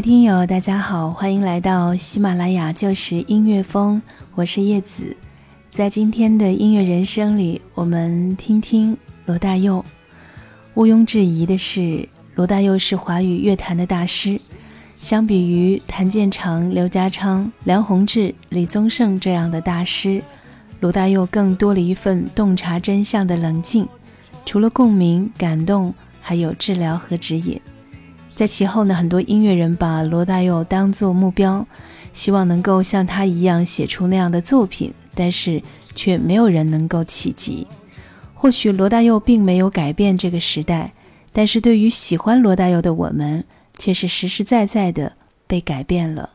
位听友，大家好，欢迎来到喜马拉雅旧时音乐风，我是叶子。在今天的音乐人生里，我们听听罗大佑。毋庸置疑的是，罗大佑是华语乐坛的大师。相比于谭健常、刘家昌、梁鸿志、李宗盛这样的大师，罗大佑更多了一份洞察真相的冷静。除了共鸣、感动，还有治疗和指引。在其后呢，很多音乐人把罗大佑当作目标，希望能够像他一样写出那样的作品，但是却没有人能够企及。或许罗大佑并没有改变这个时代，但是对于喜欢罗大佑的我们，却是实实在在的被改变了。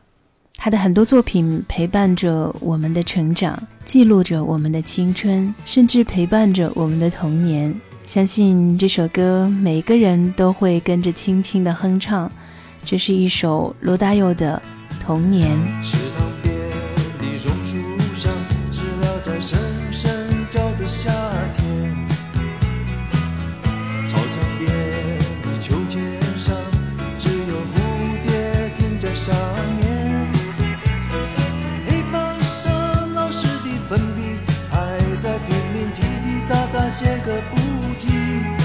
他的很多作品陪伴着我们的成长，记录着我们的青春，甚至陪伴着我们的童年。相信这首歌，每个人都会跟着轻轻的哼唱。这是一首罗大佑的《童年》。写个不停。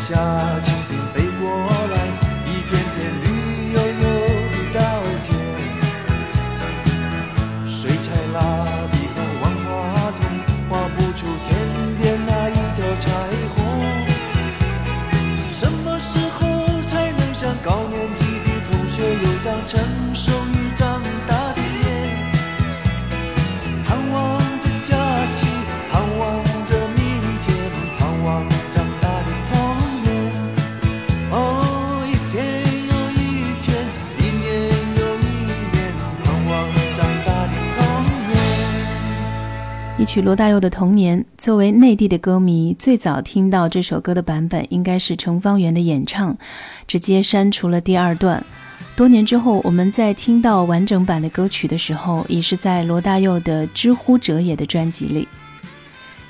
下去。曲罗大佑的《童年》，作为内地的歌迷，最早听到这首歌的版本应该是程方圆的演唱，直接删除了第二段。多年之后，我们在听到完整版的歌曲的时候，已是在罗大佑的《知乎者也》的专辑里。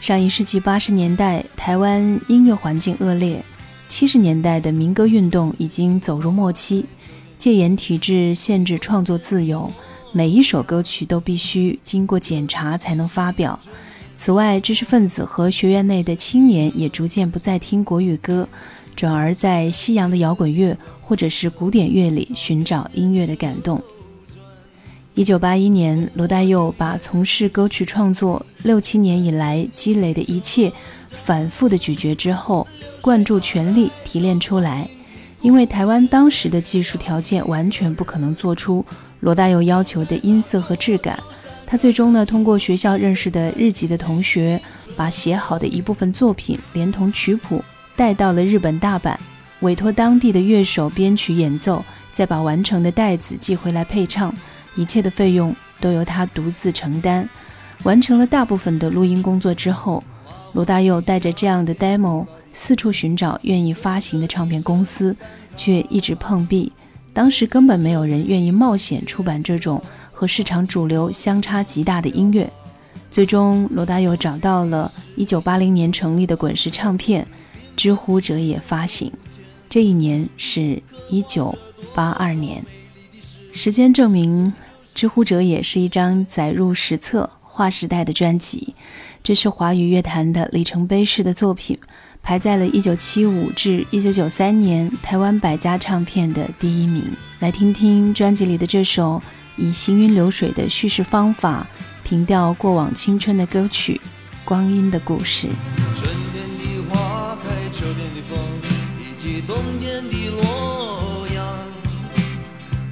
上一世纪八十年代，台湾音乐环境恶劣，七十年代的民歌运动已经走入末期，戒严体制限制创作自由。每一首歌曲都必须经过检查才能发表。此外，知识分子和学院内的青年也逐渐不再听国语歌，转而在西洋的摇滚乐或者是古典乐里寻找音乐的感动。一九八一年，罗大佑把从事歌曲创作六七年以来积累的一切，反复的咀嚼之后，灌注全力提炼出来。因为台湾当时的技术条件完全不可能做出罗大佑要求的音色和质感，他最终呢通过学校认识的日籍的同学，把写好的一部分作品连同曲谱带到了日本大阪，委托当地的乐手编曲演奏，再把完成的带子寄回来配唱，一切的费用都由他独自承担。完成了大部分的录音工作之后，罗大佑带着这样的 demo。四处寻找愿意发行的唱片公司，却一直碰壁。当时根本没有人愿意冒险出版这种和市场主流相差极大的音乐。最终，罗大佑找到了1980年成立的滚石唱片，知乎者也发行。这一年是一九八二年。时间证明，知乎者也是一张载入史册、划时代的专辑。这是华语乐坛的里程碑式的作品。排在了1975至1993年台湾百家唱片的第一名。来听听专辑里的这首以行云流水的叙事方法凭吊过往青春的歌曲《光阴的故事》。春天的花开，秋天的风，以及冬天的洛阳。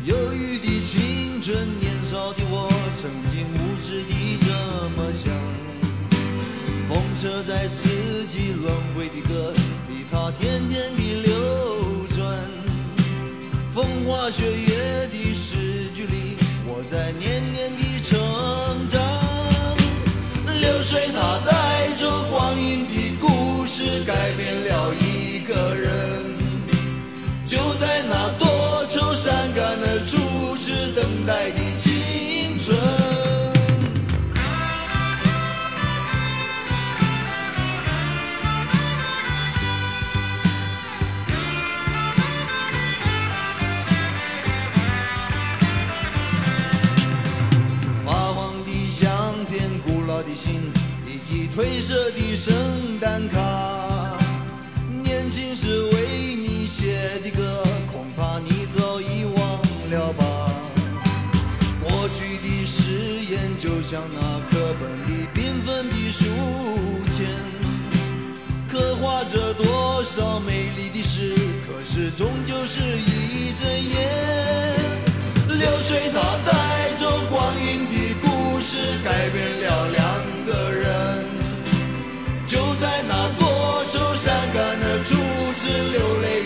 忧郁的青春，年少的我，曾经无知地这么想。车在四季轮回的歌里，它天天地流转。风花雪月的诗句里，我在年年的成长。流水它带着光阴的故事，改变了一个人。就在那多愁善感的初次等待的像那课本里缤纷的书签，刻画着多少美丽的诗，可是终究是一阵烟。流水它带走光阴的故事，改变了两个人。就在那多愁善感的初次流泪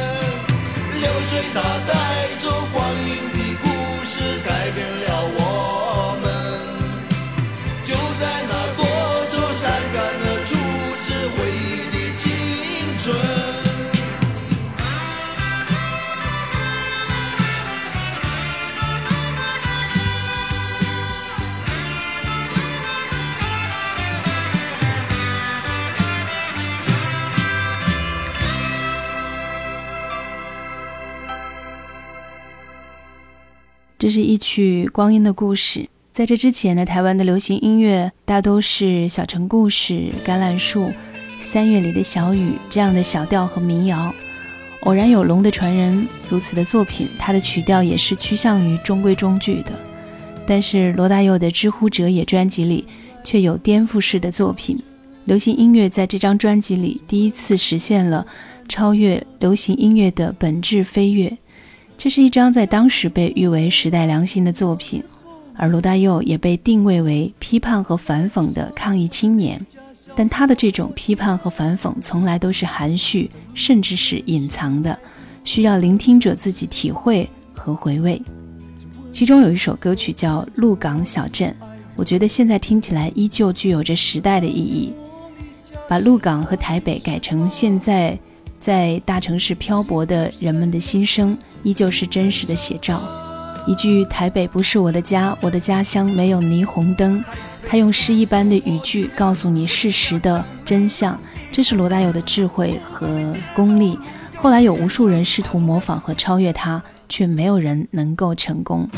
流是一曲光阴的故事。在这之前呢，台湾的流行音乐大都是小城故事、橄榄树、三月里的小雨这样的小调和民谣。偶然有龙的传人如此的作品，它的曲调也是趋向于中规中矩的。但是罗大佑的《知乎者也》专辑里却有颠覆式的作品。流行音乐在这张专辑里第一次实现了超越流行音乐的本质飞跃。这是一张在当时被誉为时代良心的作品，而罗大佑也被定位为批判和反讽的抗议青年。但他的这种批判和反讽从来都是含蓄，甚至是隐藏的，需要聆听者自己体会和回味。其中有一首歌曲叫《鹿港小镇》，我觉得现在听起来依旧具有着时代的意义。把鹿港和台北改成现在在大城市漂泊的人们的心声。依旧是真实的写照。一句“台北不是我的家，我的家乡没有霓虹灯”，他用诗一般的语句告诉你事实的真相。这是罗大佑的智慧和功力。后来有无数人试图模仿和超越他，却没有人能够成功。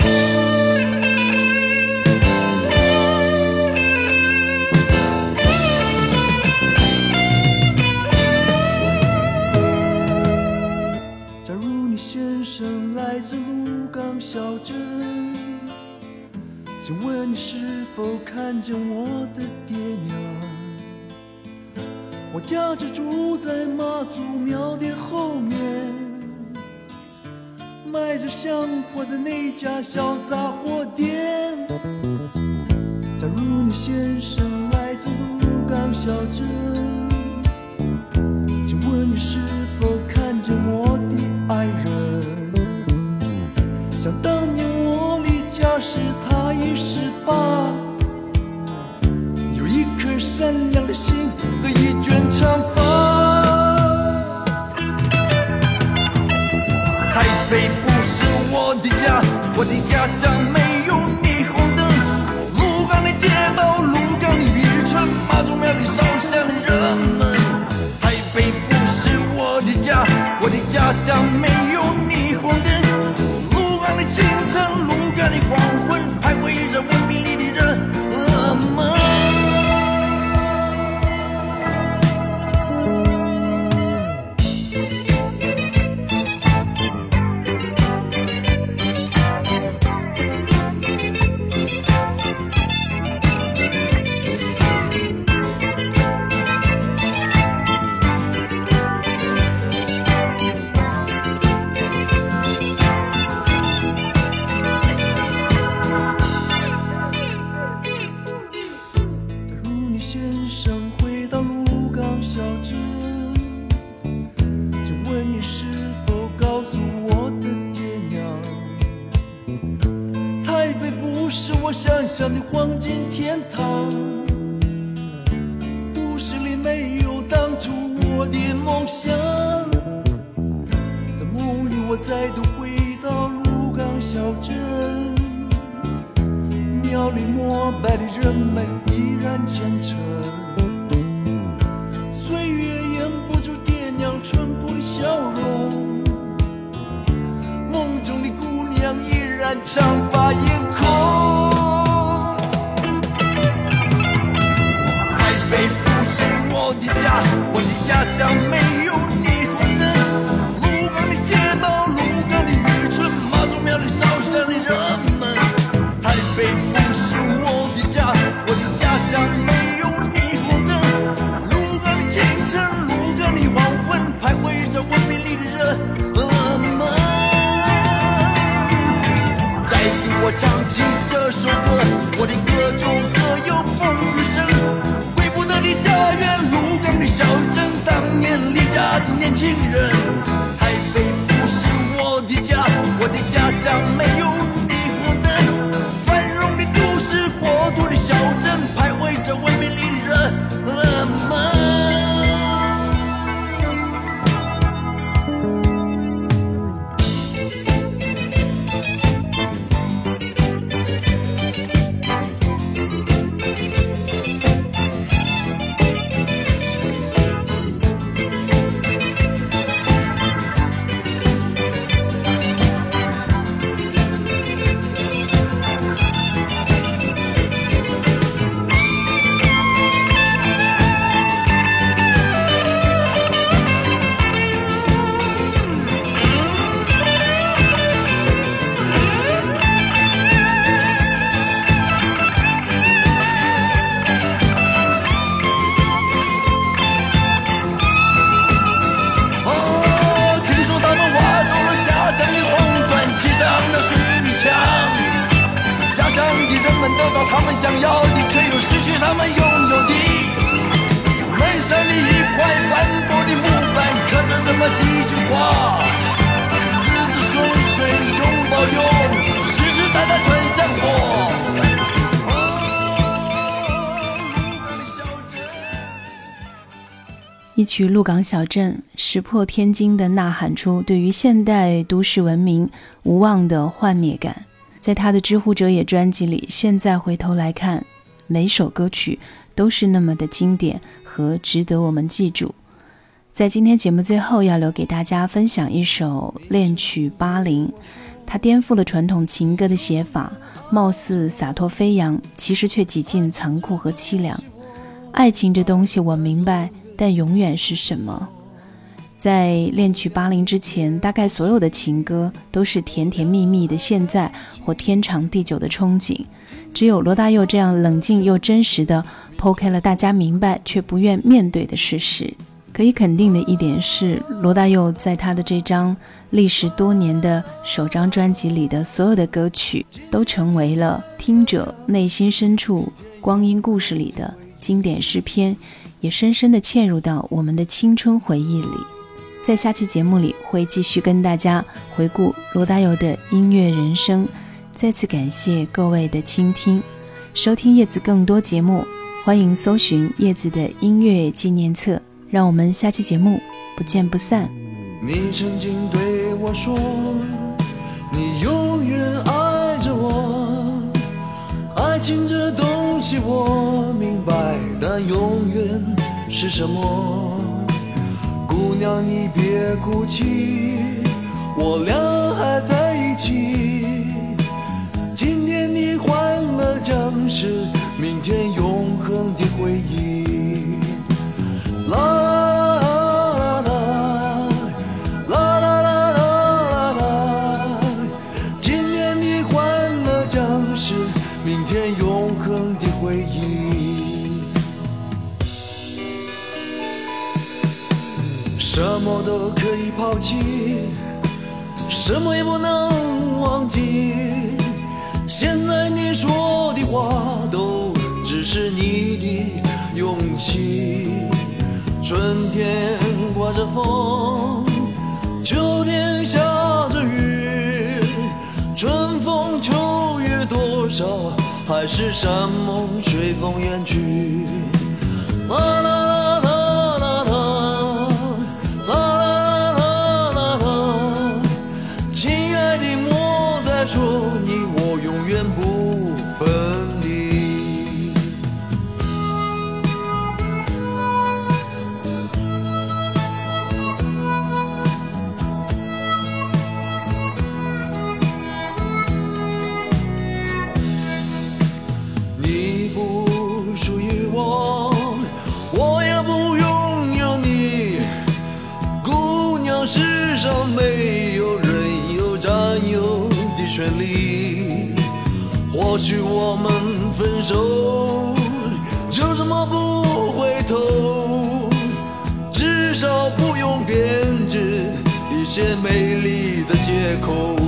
否看见我的爹娘？我家就住在妈祖庙的后面，卖着香火的那家小杂货店。假如你先生来自鹿港小镇，请问你是否看见我的爱人？想当年我离家时。他已十八，善良的心和一卷长发。台北不是我的家，我的家乡人们依然虔诚，岁月掩不住爹娘淳朴的笑容，梦中的姑娘依然长发盈。小镇，当年离家的年轻人。台北不是我的家，我的家乡没有想要的，却又失去他们拥有的。门上的一块斑驳的木板，刻着这么几句话：子子孙孙永保佑，世世代代传香火。哦，鹿港的小镇。一曲《鹿港小镇》石破天惊地呐喊出对于现代都市文明无望的幻灭感。在他的《知乎者也》专辑里，现在回头来看，每首歌曲都是那么的经典和值得我们记住。在今天节目最后，要留给大家分享一首恋曲《八零》，它颠覆了传统情歌的写法，貌似洒脱飞扬，其实却几近残酷和凄凉。爱情这东西，我明白。但永远是什么？在恋曲巴零之前，大概所有的情歌都是甜甜蜜蜜的现在或天长地久的憧憬。只有罗大佑这样冷静又真实的剖开了大家明白却不愿面对的事实。可以肯定的一点是，罗大佑在他的这张历时多年的首张专辑里的所有的歌曲，都成为了听者内心深处光阴故事里的经典诗篇。也深深地嵌入到我们的青春回忆里。在下期节目里，会继续跟大家回顾罗大佑的音乐人生。再次感谢各位的倾听，收听叶子更多节目，欢迎搜寻叶子的音乐纪念册。让我们下期节目不见不散。你曾经对我说，你永远爱着我。爱情这东西我明白，但永远是什么？让你别哭泣，我俩还在一起。可以抛弃，什么也不能忘记。现在你说的话都只是你的勇气。春天刮着风，秋天下着雨，春风秋月多少，海誓山盟随风远去。许我们分手，就这么不回头，至少不用编织一些美丽的借口。